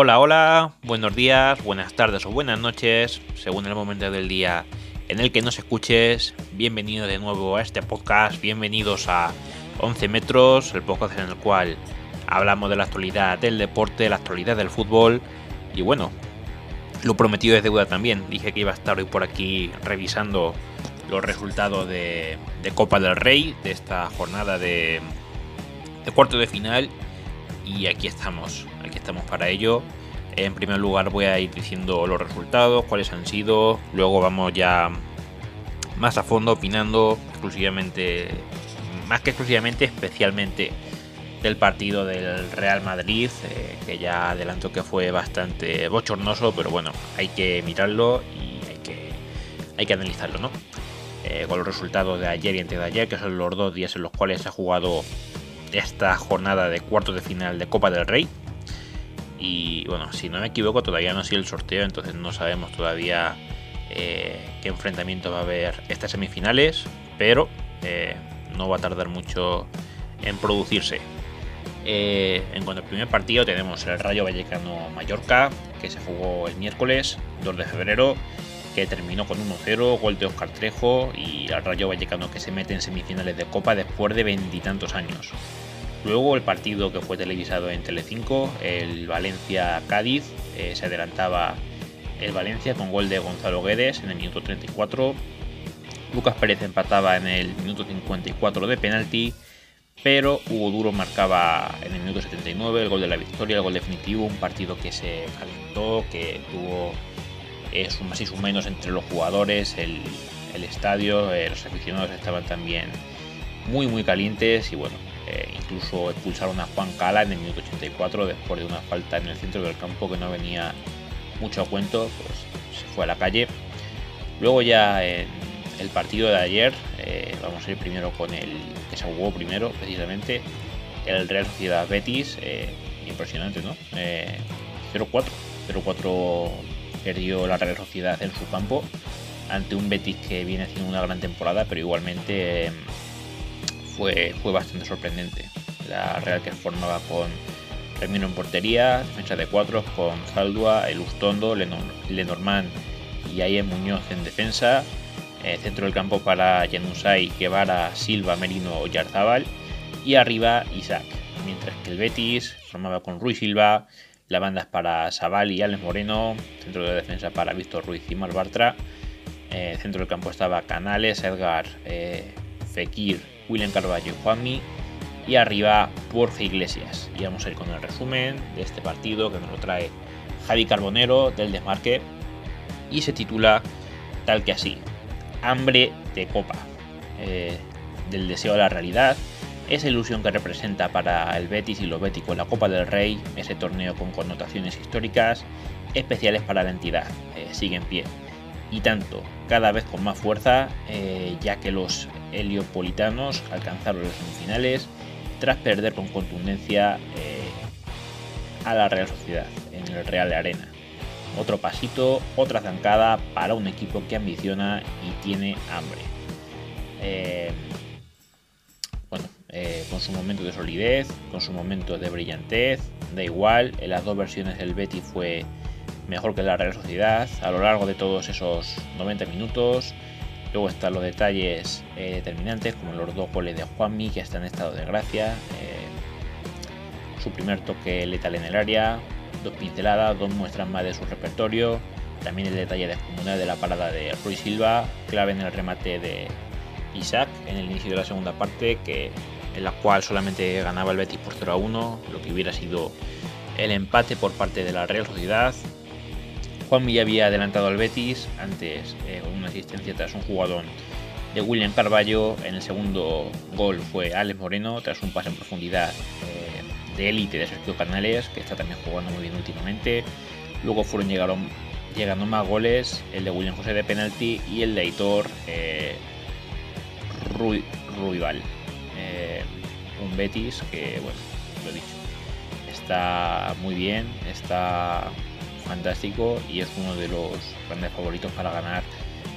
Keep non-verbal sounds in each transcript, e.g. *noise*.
Hola, hola, buenos días, buenas tardes o buenas noches, según el momento del día en el que nos escuches. Bienvenido de nuevo a este podcast, bienvenidos a 11 metros, el podcast en el cual hablamos de la actualidad del deporte, la actualidad del fútbol y bueno, lo prometido es deuda también. Dije que iba a estar hoy por aquí revisando los resultados de, Copa del Rey, de esta jornada de, de cuarto de final y aquí estamos, aquí estamos para ello. En primer lugar voy a ir diciendo los resultados, cuáles han sido, luego vamos ya más a fondo opinando exclusivamente, más que exclusivamente, especialmente del partido del Real Madrid, eh, que ya adelanto que fue bastante bochornoso, pero bueno, hay que mirarlo y hay que, hay que analizarlo, ¿no? Eh, con los resultados de ayer y antes de ayer, que son los dos días en los cuales se ha jugado esta jornada de cuartos de final de Copa del Rey. Y bueno, si no me equivoco, todavía no ha sido el sorteo, entonces no sabemos todavía eh, qué enfrentamiento va a haber estas semifinales, pero eh, no va a tardar mucho en producirse. Eh, en cuanto al primer partido, tenemos el Rayo Vallecano Mallorca, que se jugó el miércoles 2 de febrero, terminó con 1-0, gol de Oscar Trejo y el Rayo Vallecano que se mete en semifinales de Copa después de veintitantos años. Luego el partido que fue televisado en Telecinco, el Valencia-Cádiz, eh, se adelantaba el Valencia con gol de Gonzalo Guedes en el minuto 34. Lucas Pérez empataba en el minuto 54 de penalti, pero Hugo Duro marcaba en el minuto 79 el gol de la victoria, el gol definitivo, un partido que se calentó, que tuvo eh, más y su menos entre los jugadores, el, estadio, eh, los aficionados estaban también muy muy calientes y bueno, eh, incluso expulsaron a Juan Cala en el minuto 84 después de una falta en el centro del campo que no venía mucho a cuento, pues se fue a la calle. Luego ya en el partido de ayer, eh, vamos a ir primero con el que se jugó primero precisamente, el Real Sociedad Betis, impresionante, ¿no? 0-4, 0-4 perdió la Real Sociedad en su campo ante un Betis que viene haciendo una gran temporada, pero igualmente fue, bastante sorprendente. La Real que formaba con Remino en portería, defensa de cuatro con Zaldua, El Ustondo, Lenormand y Ayen Muñoz en defensa. Eh, centro del campo para Janusay, Guevara, Silva, Merino, Yarzábal. Y arriba Isaac. Mientras que el Betis formaba con Ruiz Silva, la banda es para Sabal y Alex Moreno, centro de defensa para Víctor Ruiz y Mar Bartra. Eh, centro del campo estaba Canales, Edgar, eh, Fekir, William Carballo y Juanmi. Y arriba Borja Iglesias. Y vamos a ir con el resumen de este partido que nos lo trae Javi Carbonero del Desmarque. Y se titula tal que así. Hambre de copa. Eh, del deseo a la realidad. Esa ilusión que representa para el Betis y lo bético la Copa del Rey, ese torneo con connotaciones históricas especiales para la entidad, eh, sigue en pie. Y tanto, cada vez con más fuerza, eh, ya que los heliopolitanos alcanzaron las semifinales tras perder con contundencia eh, a la Real Sociedad en el Real Arena. Otro pasito, otra zancada para un equipo que ambiciona y tiene hambre. Con su momento de solidez, con su momento de brillantez, da igual, en las dos versiones del Betty fue mejor que la Real Sociedad a lo largo de todos esos 90 minutos. Luego están los detalles eh, determinantes, como los dos goles de Juanmi, que está en estado de gracia. Eh, su primer toque letal en el área, dos pinceladas, dos muestras más de su repertorio. También el detalle descomunal de la parada de Ruiz Silva, clave en el remate de Isaac en el inicio de la segunda parte, que, en la cual solamente ganaba el Betis por 0 a 1, lo que hubiera sido el empate por parte de la Real Sociedad. Juan ya había adelantado al Betis antes eh, con una asistencia tras un jugador de William Carballo. En el segundo gol fue Alex Moreno tras un pase en profundidad eh, de élite de Sergio Canales, que está también jugando muy bien últimamente. Luego fueron llegaron, llegando más goles, el de William José de penalti y el de Aitor eh, Ruibal. Un Betis que, bueno, lo he dicho, está muy bien, está fantástico y es uno de los grandes favoritos para ganar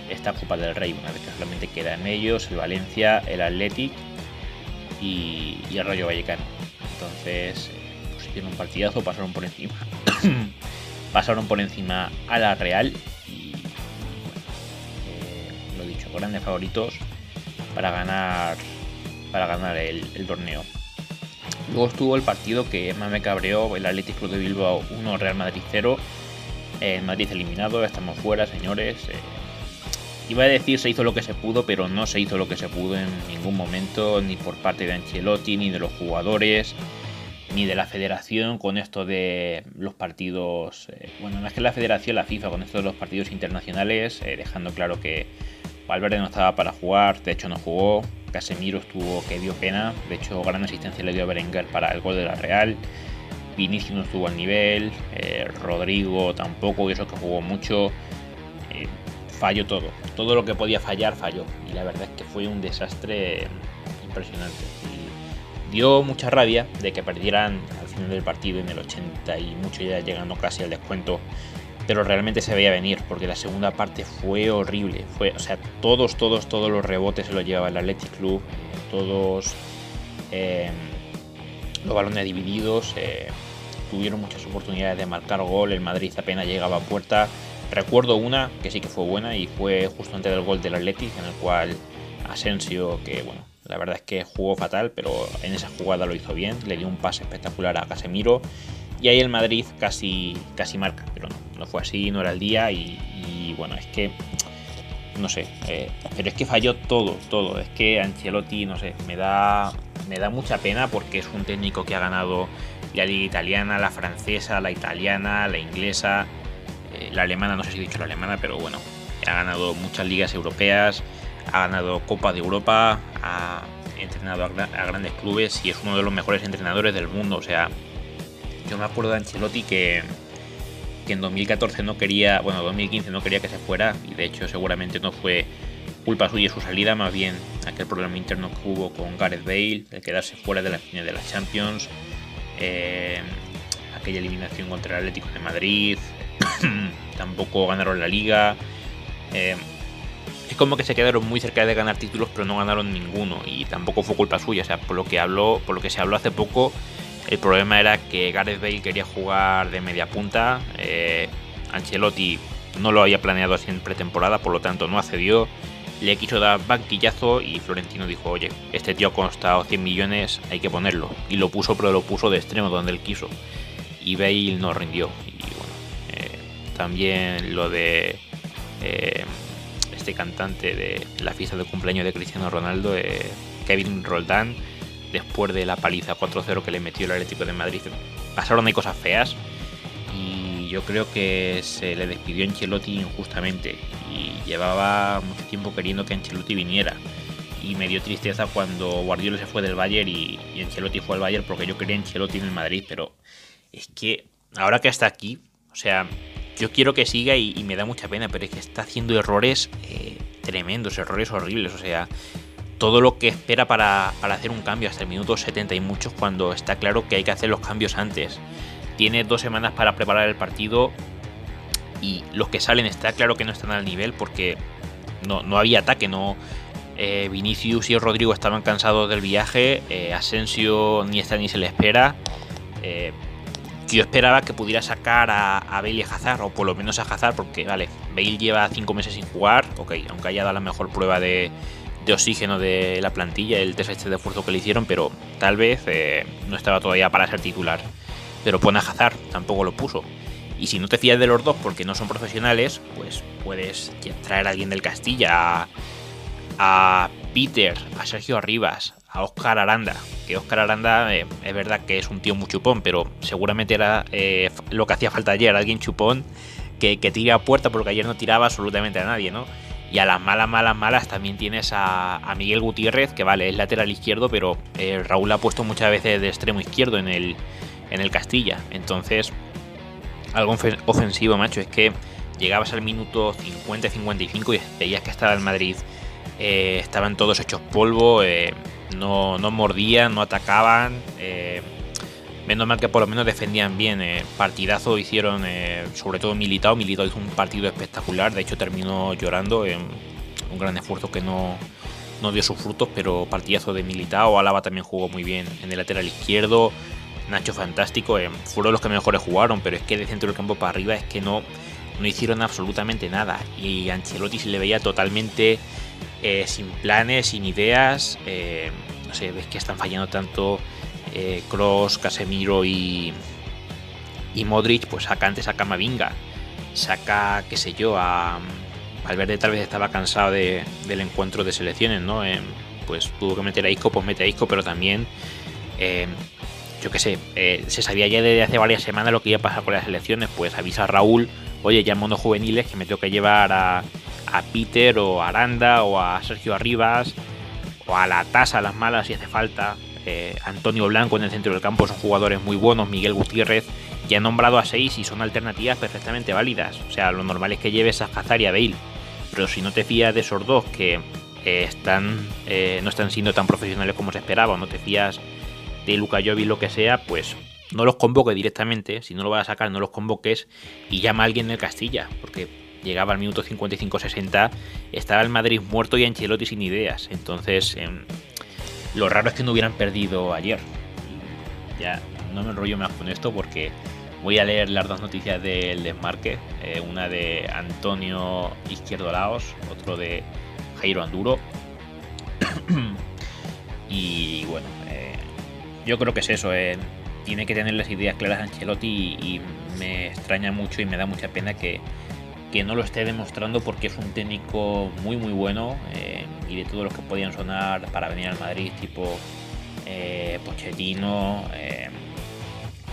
esta Copa del Rey, una vez que solamente quedan ellos, el Valencia, el Athletic y, el Rayo Vallecano. Entonces, hicieron un partidazo, pasaron por encima. *coughs* pasaron por encima a la Real y eh, lo dicho, grandes favoritos para ganar para ganar el, torneo. Luego estuvo el partido que más me cabreó, el Athletic Club de Bilbao 1, Real Madrid 0. El Madrid eliminado, estamos fuera, señores. Eh, iba a decir se hizo lo que se pudo, pero no se hizo lo que se pudo en ningún momento, ni por parte de Ancelotti, ni de los jugadores, ni de la federación con esto de los partidos. Eh, bueno, más que la federación, la FIFA con esto de los partidos internacionales, eh, dejando claro que Valverde no estaba para jugar, de hecho no jugó. Casemiro estuvo que dio pena, de hecho gran asistencia le dio a Berenguer para el gol de la Real. Vinicius no estuvo al nivel, eh, Rodrigo tampoco, y eso que jugó mucho. Eh, falló todo, todo lo que podía fallar falló. Y la verdad es que fue un desastre impresionante. Y dio mucha rabia de que perdieran al final del partido en el 80 y mucho ya llegando casi al descuento pero realmente se veía venir, porque la segunda parte fue horrible. Fue, o sea, todos, todos, todos los rebotes se los llevaba el Athletic Club, todos em, los balones divididos, eh, tuvieron muchas oportunidades de marcar gol, el Madrid apenas llegaba a puerta. Recuerdo una que sí que fue buena y fue justo antes del gol del Athletic, en el cual Asensio, que bueno, la verdad es que jugó fatal, pero en esa jugada lo hizo bien, le dio un pase espectacular a Casemiro y ahí el Madrid casi, casi marca, pero no, no fue así, no era el día y, bueno, es que, no sé, eh, pero es que falló todo, todo. Es que Ancelotti, no sé, me da, me da mucha pena porque es un técnico que ha ganado la liga italiana, la francesa, la italiana, la inglesa, eh, la alemana, no sé si he dicho la alemana, pero bueno, ha ganado muchas ligas europeas, ha ganado Copa de Europa, ha entrenado a, a grandes clubes y es uno de los mejores entrenadores del mundo, o sea yo me acuerdo de Ancelotti que, que en 2014 no quería, bueno, 2015 no quería que se fuera y de hecho seguramente no fue culpa suya su salida, más bien aquel problema interno que hubo con Gareth Bale, el quedarse fuera de la final de la Champions, eh, aquella eliminación contra el Atlético de Madrid, *coughs* tampoco ganaron la liga. Eh, es como que se quedaron muy cerca de ganar títulos, pero no ganaron ninguno y tampoco fue culpa suya. O sea, por lo que habló, por lo que se habló hace poco, el problema era que Gareth Bale quería jugar de media punta. Eh, Ancelotti no lo había planeado así en pretemporada, por lo tanto no accedió. Le quiso dar banquillazo y Florentino dijo, oye, este tío ha costado 100 millones, hay que ponerlo. Y lo puso, pero lo puso de extremo donde él quiso. Y Bale no rindió. Y bueno, eh, también lo de eh, este cantante de la fiesta de cumpleaños de Cristiano Ronaldo, Kevin Roldán después de la paliza 4-0 que le metió el Atlético de Madrid. Pasaron ahí cosas feas y yo creo que se le despidió Ancelotti injustamente y llevaba mucho tiempo queriendo que Ancelotti viniera. Y me dio tristeza cuando Guardiola se fue del Bayern y, Ancelotti fue al Bayern porque yo quería Ancelotti en el Madrid, pero es que ahora que está aquí, o sea, yo quiero que siga y, me da mucha pena, pero es que está haciendo errores eh, tremendos, errores horribles, o sea, todo lo que espera para, hacer un cambio hasta el minuto 70 y muchos cuando está claro que hay que hacer los cambios antes. Tiene dos semanas para preparar el partido y los que salen está claro que no están al nivel porque no, no había ataque, no... Eh, Vinicius y Rodrigo estaban cansados del viaje, eh, Asensio ni está ni se le espera. Eh, yo esperaba que pudiera sacar a, a, Bale y a Hazard, o por lo menos a Hazard, porque vale, Bale lleva cinco meses sin jugar, ok, aunque haya dado la mejor prueba de, de oxígeno de la plantilla, el test este de esfuerzo que le hicieron, pero tal vez eh, no estaba todavía para ser titular. Pero pone a Hazard, tampoco lo puso. Y si no te fías de los dos porque no son profesionales, pues puedes traer a alguien del Castilla, a, Peter, a Sergio Arribas, a Oscar Aranda. Que Oscar Aranda eh, es verdad que es un tío muy chupón, pero seguramente era eh, lo que hacía falta ayer, alguien chupón que, que tira a puerta porque ayer no tiraba absolutamente a nadie, ¿no? Y a las malas, malas, malas también tienes a, Miguel Gutiérrez, que vale, es lateral izquierdo, pero eh, Raúl ha puesto muchas veces de extremo izquierdo en el, en el Castilla. Entonces, algo ofensivo, macho, es que llegabas al minuto 50-55 y veías que estaba el Madrid. Eh, estaban todos hechos polvo, eh, no, no, mordían, no atacaban. Menos mal que por lo menos defendían bien. Eh, partidazo hicieron, eh, sobre todo Militao. Militao hizo un partido espectacular. De hecho, terminó llorando. en un gran esfuerzo que no, dio sus frutos, pero partidazo de Militao. Álava también jugó muy bien en el lateral izquierdo. Nacho fantástico, eh, fueron los que mejores jugaron, pero es que de centro del campo para arriba es que no, no hicieron absolutamente nada. Y Ancelotti se le veía totalmente eh, sin planes, sin ideas. Eh, no sé, ves que están fallando tanto Cross, Casemiro y, y Modric, pues saca antes a Camavinga, saca, qué sé yo, a Valverde tal vez estaba cansado de, del encuentro de selecciones, ¿no? pues tuvo que meter a Isco, pues mete a Isco, pero también, eh, yo qué sé, eh, se sabía ya desde hace varias semanas lo que iba a pasar con las selecciones, pues avisa a Raúl, oye, ya en modo juveniles que me tengo que llevar a, Peter o a Aranda o a Sergio Arribas o a la tasa, a las malas si hace falta. Eh, Antonio Blanco en el centro del campo son jugadores muy buenos, Miguel Gutiérrez ya ha nombrado a seis y son alternativas perfectamente válidas. O sea, lo normal es que lleves a Hazard y a Bale. Pero si no te fías de esos dos que eh, están, eh, no están siendo tan profesionales como se esperaba, o no te fías de Luca Jovi, lo que sea, pues no los convoques directamente. Si no lo vas a sacar, no los convoques y llama a alguien del Castilla. Porque llegaba al minuto 55-60, estaba el Madrid muerto y Ancelotti sin ideas. Entonces, em, lo raro es que no hubieran perdido ayer. Ya no me enrollo más con esto porque voy a leer las dos noticias del desmarque. Eh, una de Antonio Izquierdo Laos, otro de Jairo Anduro. *clears throat* y bueno, eh, yo creo que es eso. Eh, tiene que tener las ideas claras Ancelotti y, me extraña mucho y me da mucha pena que, no lo esté demostrando porque es un técnico muy muy bueno y de todos los que podían sonar para venir al Madrid, tipo Pochettino,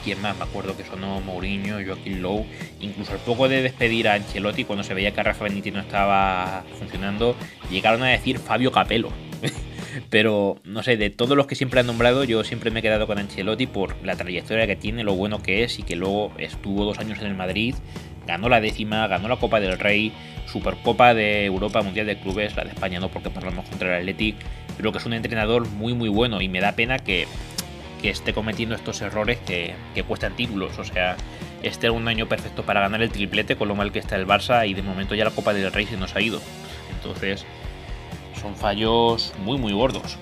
¿Quién más? Me acuerdo que sonó Mourinho, Joaquín Lowe. Incluso al poco de despedir a Ancelotti, cuando se veía que Rafa Benítez no estaba funcionando, llegaron a decir Fabio Capello. *laughs* Pero no sé, de todos los que siempre han nombrado, yo siempre me he quedado con Ancelotti por la trayectoria que tiene, lo bueno que es y que luego estuvo dos años en el Madrid, ganó la décima, ganó la Copa del Rey, Supercopa de Europa, Mundial de Clubes, la de España no porque pasamos contra el Athletic, pero que es un entrenador muy muy bueno y me da pena que esté cometiendo estos errores que, cuestan títulos. O sea, este es un año perfecto para ganar el triplete con lo mal que está el Barça y de momento ya la Copa del Rey se nos ha ido. Entonces, son fallos muy muy gordos.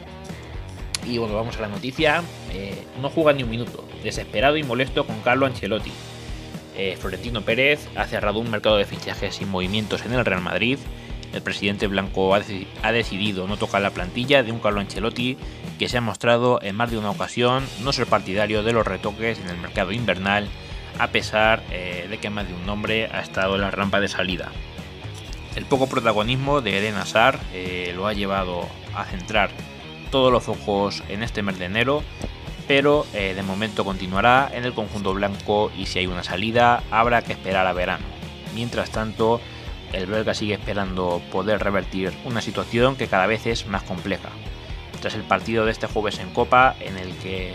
Y bueno, vamos a la noticia. Eh, no juega ni un minuto. Desesperado y molesto con Carlo Ancelotti. Eh, Florentino Pérez ha cerrado un mercado de fichajes sin movimientos en el Real Madrid el presidente blanco ha, decidido no tocar la plantilla de un Carlo Ancelotti que se ha mostrado en más de una ocasión no ser partidario de los retoques en el mercado invernal, a pesar eh, de que más de un nombre ha estado en la rampa de salida. El poco protagonismo de Eden Hazard eh, lo ha llevado a centrar todos los ojos en este mes de enero, pero eh, de momento continuará en el conjunto blanco y si hay una salida habrá que esperar a verano. Mientras tanto, el belga sigue esperando poder revertir una situación que cada vez es más compleja. Tras el partido de este jueves en Copa, en el que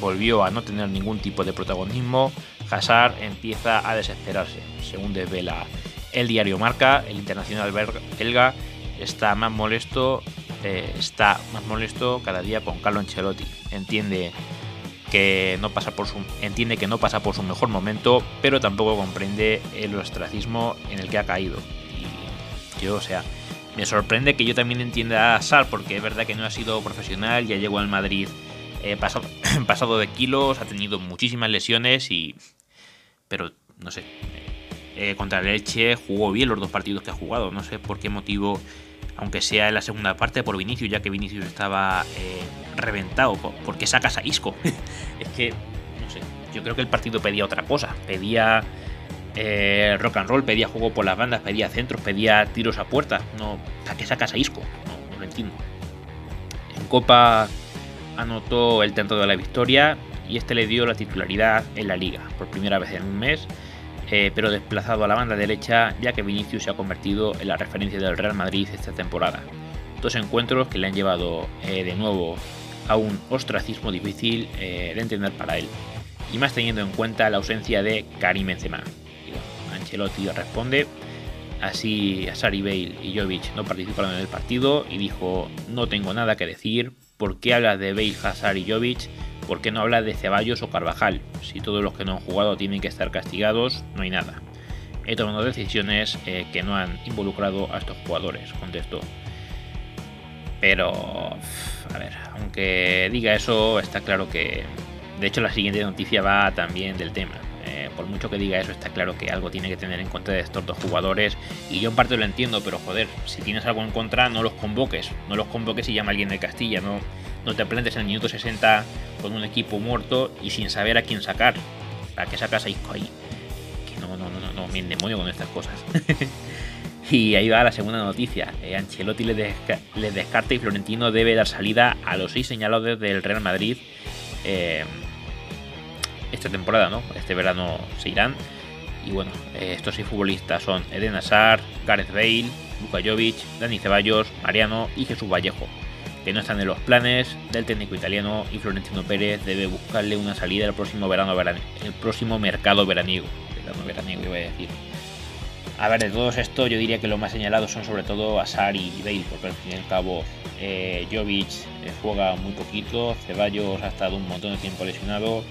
volvió a no tener ningún tipo de protagonismo, Hazard empieza a desesperarse. Según desvela el diario Marca, el internacional belga está más molesto, eh, está más molesto cada día con Carlo Ancelotti. Entiende que no pasa por su, entiende que no pasa por su mejor momento, pero tampoco comprende el ostracismo en el que ha caído. Y yo, o sea, me sorprende que yo también entienda a Sar, porque es verdad que no ha sido profesional, ya llegó al Madrid eh, pasado, *laughs* pasado de kilos, ha tenido muchísimas lesiones y... Pero, no sé, eh, contra el Elche jugó bien los dos partidos que ha jugado, no sé por qué motivo aunque sea en la segunda parte por Vinicius, ya que Vinicius estaba eh, reventado. ¿Por qué sacas a Isco? *laughs* es que, no sé, yo creo que el partido pedía otra cosa. Pedía eh, rock and roll, pedía juego por las bandas, pedía centros, pedía tiros a puerta. No, ¿a qué sacas a Isco? No, no lo entiendo. En Copa anotó el tanto de la victoria y este le dio la titularidad en la liga por primera vez en un mes eh, pero desplazado a la banda derecha ya que Vinicius se ha convertido en la referencia del Real Madrid esta temporada. Dos encuentros que le han llevado eh, de nuevo a un ostracismo difícil eh, de entender para él, y más teniendo en cuenta la ausencia de Karim Benzema. Ancelotti responde, así Asari Bale y Jovic no participaron en el partido y dijo no tengo nada que decir, ¿por qué hablas de Bale, Hazard y Jovic? ¿Por qué no habla de Ceballos o Carvajal? Si todos los que no han jugado tienen que estar castigados, no hay nada. He tomado decisiones eh, que no han involucrado a estos jugadores, contestó. Pero, a ver, aunque diga eso, está claro que De hecho, la siguiente noticia va también del tema. Eh, por mucho que diga eso, está claro que algo tiene que tener en contra de estos dos jugadores. Y yo en parte lo entiendo, pero joder, si tienes algo en contra, no los convoques. No los convoques y llama a alguien de Castilla. No, no te plantes en el minuto 60 con un equipo muerto y sin saber a quién sacar. ¿Para qué sacas a Isco ahí? Que no, no, no, no, no, me demonio con estas cosas. *laughs* y ahí va la segunda noticia. Eh, Ancelotti les, descarta y Florentino debe dar salida a los seis señalados del Real Madrid. Eh, esta temporada, ¿no? Este verano se irán. Y bueno, eh, estos seis futbolistas son Eden Hazard, Gareth Bale, Luka Jovic, Dani Ceballos, Mariano y Jesús Vallejo, que no están en los planes del técnico italiano y Florentino Pérez debe buscarle una salida el próximo verano, el próximo mercado veraniego. Verano veraniego iba a decir. A ver, de todos estos yo diría que los más señalados son sobre todo Hazard y Bale, porque al fin y al cabo eh, Jovic eh, juega muy poquito, Ceballos ha estado un montón de tiempo lesionado,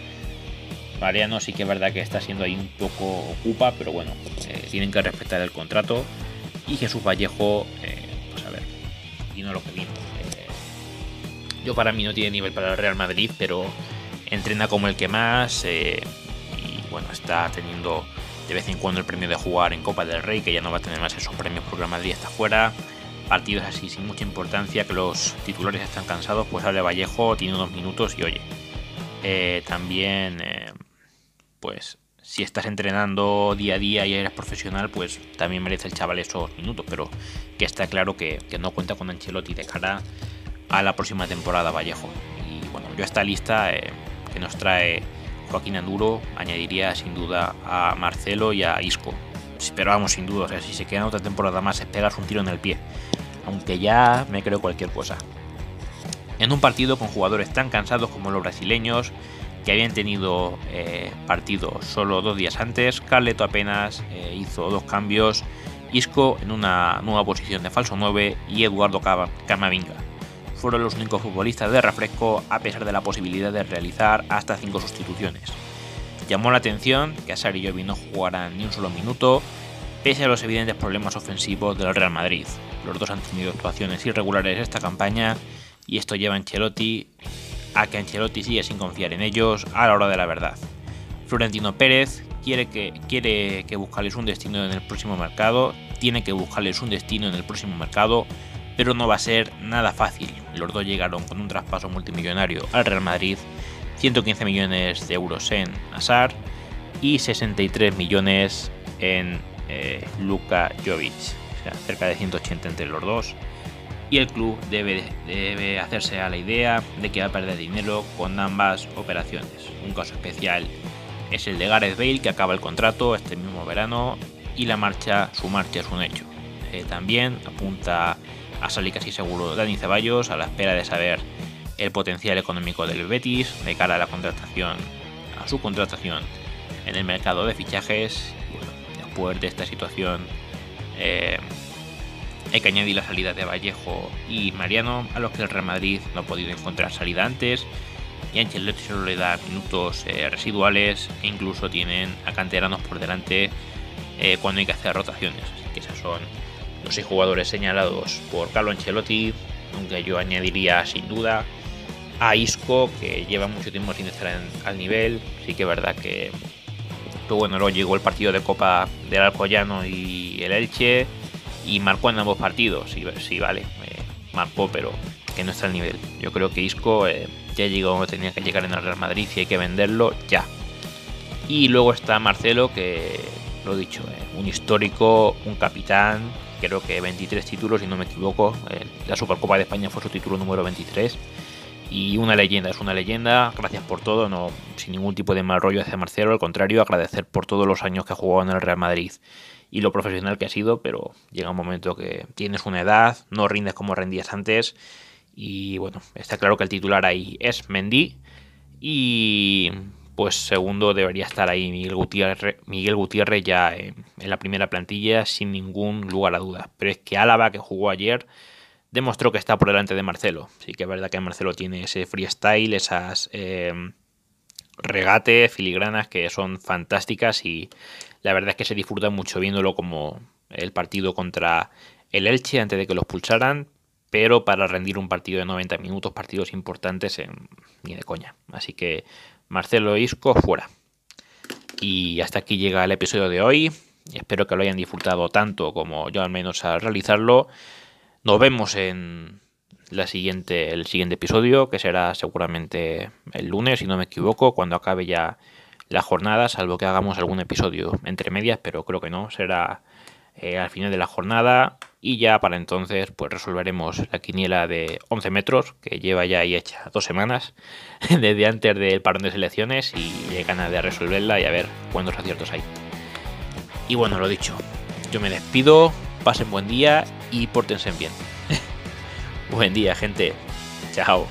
Mariano sí que es verdad que está siendo ahí un poco ocupa, pero bueno, eh, tienen que respetar el contrato. Y Jesús Vallejo, eh, pues a ver, no lo que vimos. Eh, yo para mí no tiene nivel para el Real Madrid, pero entrena como el que más. y bueno, está teniendo de vez en cuando el premio de jugar en Copa del Rey, que ya no va a tener más esos premios porque el Madrid está fuera. Partidos así sin mucha importancia, que los titulares están cansados, pues sale Vallejo, tiene unos minutos y oye. también pues si estás entrenando día a día y eres profesional, pues también merece el chaval esos minutos, pero que está claro que, no cuenta con Ancelotti de cara a la próxima temporada Vallejo. Y bueno, yo esta lista eh, que nos trae Joaquín Anduro añadiría sin duda a Marcelo y a Isco. Pero vamos, sin duda, o sea, si se queda otra temporada más, es pegas un tiro en el pie. Aunque ya me creo cualquier cosa. En un partido con jugadores tan cansados como los brasileños, que habían tenido eh, partido solo dos días antes. Carleto apenas eh, hizo dos cambios. Isco en una nueva posición de falso 9 y Eduardo Camavinga. Fueron los únicos futbolistas de refresco a pesar de la posibilidad de realizar hasta 5 sustituciones. Llamó la atención que Asar y Jovi no jugaran ni un solo minuto, pese a los evidentes problemas ofensivos del Real Madrid. Los dos han tenido actuaciones irregulares esta campaña y esto lleva a Ancelotti a que Ancelotti sigue sin confiar en ellos a la hora de la verdad. Florentino Pérez quiere que, quiere que buscarles un destino en el próximo mercado, tiene que buscarles un destino en el próximo mercado, pero no va a ser nada fácil. Los dos llegaron con un traspaso multimillonario al Real Madrid, 115 millones de euros en Asar y 63 millones en eh, Luka Jovic, o sea, cerca de 180 entre los dos y el club debe, debe hacerse a la idea de que va a perder dinero con ambas operaciones. Un caso especial es el de Gareth Bale que acaba el contrato este mismo verano y la marcha, su marcha es un hecho. Eh, también apunta a salir casi seguro Dani Ceballos a la espera de saber el potencial económico del Betis de cara a la contratación, a su contratación en el mercado de fichajes. después de esta situación eh, hay que añadir la salida de Vallejo y Mariano, a los que el Real Madrid no ha podido encontrar salida antes. Y Ancelotti solo le da minutos eh, residuales e incluso tienen a canteranos por delante eh, cuando hay que hacer rotaciones. Así que esos son los seis jugadores señalados por Carlo Ancelotti, aunque yo añadiría sin duda a Isco, que lleva mucho tiempo sin estar al nivel. Sí que es verdad que, pues bueno, luego llegó el partido de Copa del Alcoyano y el Elche y marcó en ambos partidos. Sí, vale, eh, marcó, pero que no está al nivel. Yo creo que Isco eh, ya llegó, tenía que llegar en el Real Madrid y hay que venderlo ya. Y luego está Marcelo, que lo he dicho, eh, un histórico, un capitán, creo que 23 títulos, si no me equivoco. la Supercopa de España fue su título número 23. Y una leyenda, es una leyenda. Gracias por todo, no sin ningún tipo de mal rollo hacia Marcelo. Al contrario, agradecer por todos los años que ha jugado en el Real Madrid y lo profesional que ha sido, pero llega un momento que tienes una edad, no rindes como rendías antes y bueno, está claro que el titular ahí es Mendy y pues segundo debería estar ahí Miguel Gutiérrez, Miguel Gutiérrez ya en, la primera plantilla sin ningún lugar a dudas. Pero es que Álava que jugó ayer demostró que está por delante de Marcelo. Sí que es verdad que Marcelo tiene ese freestyle, esas eh, regates, filigranas que son fantásticas y la verdad es que se disfruta mucho viéndolo como el partido contra el Elche antes de que los pulsaran. pero para rendir un partido de 90 minutos, partidos importantes, ni de coña. Así que Marcelo Isco fuera. Y hasta aquí llega el episodio de hoy. Espero que lo hayan disfrutado tanto como yo al menos al realizarlo. Nos vemos en la siguiente, el siguiente episodio, que será seguramente el lunes, si no me equivoco, cuando acabe ya la jornada, salvo que hagamos algún episodio entre medias, pero creo que no, será eh, al final de la jornada y ya para entonces pues resolveremos la quiniela de 11 metros que lleva ya ahí hecha dos semanas *laughs* desde antes del parón de selecciones y ganas de resolverla y a ver cuántos aciertos hay. Y bueno, lo dicho, yo me despido, pasen buen día y pórtense bien. *laughs* buen día gente, chao.